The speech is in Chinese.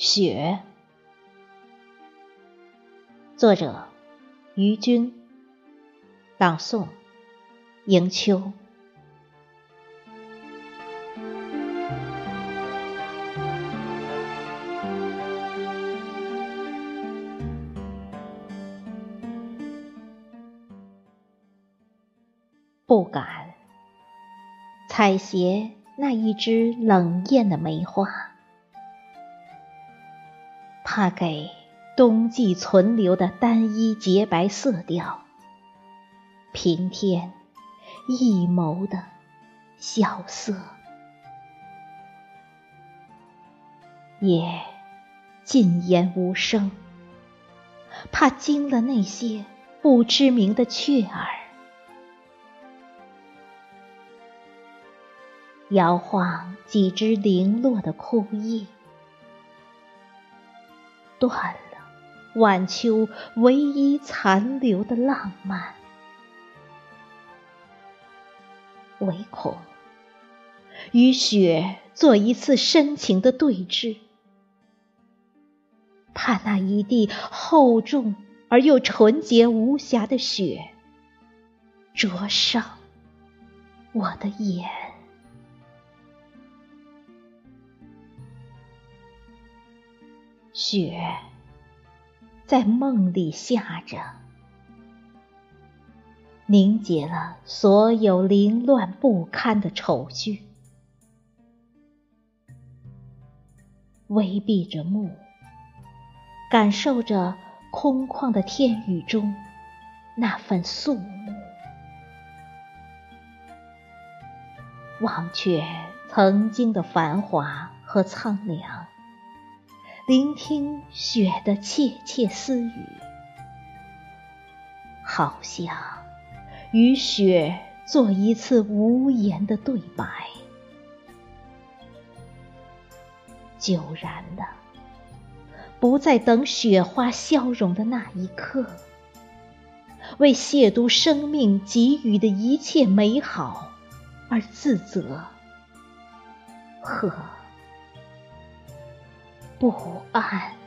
雪，作者于军，朗诵迎秋。不敢采撷那一枝冷艳的梅花。怕给冬季存留的单一洁白色调。平添一眸的萧瑟，也禁言无声，怕惊了那些不知名的雀儿，摇晃几只零落的枯叶。断了晚秋唯一残留的浪漫，唯恐与雪做一次深情的对峙，怕那一地厚重而又纯洁无瑕的雪灼伤我的眼，雪在梦里下着，凝结了所有凌乱不堪的愁绪，微闭着目，感受着空旷的天宇中那份肃穆，忘却曾经的繁华和苍凉。聆听雪的窃窃私语，好像与雪做一次无言的对白。久然的，不再等雪花消融的那一刻，为亵渎生命给予的一切美好而自责和。不安。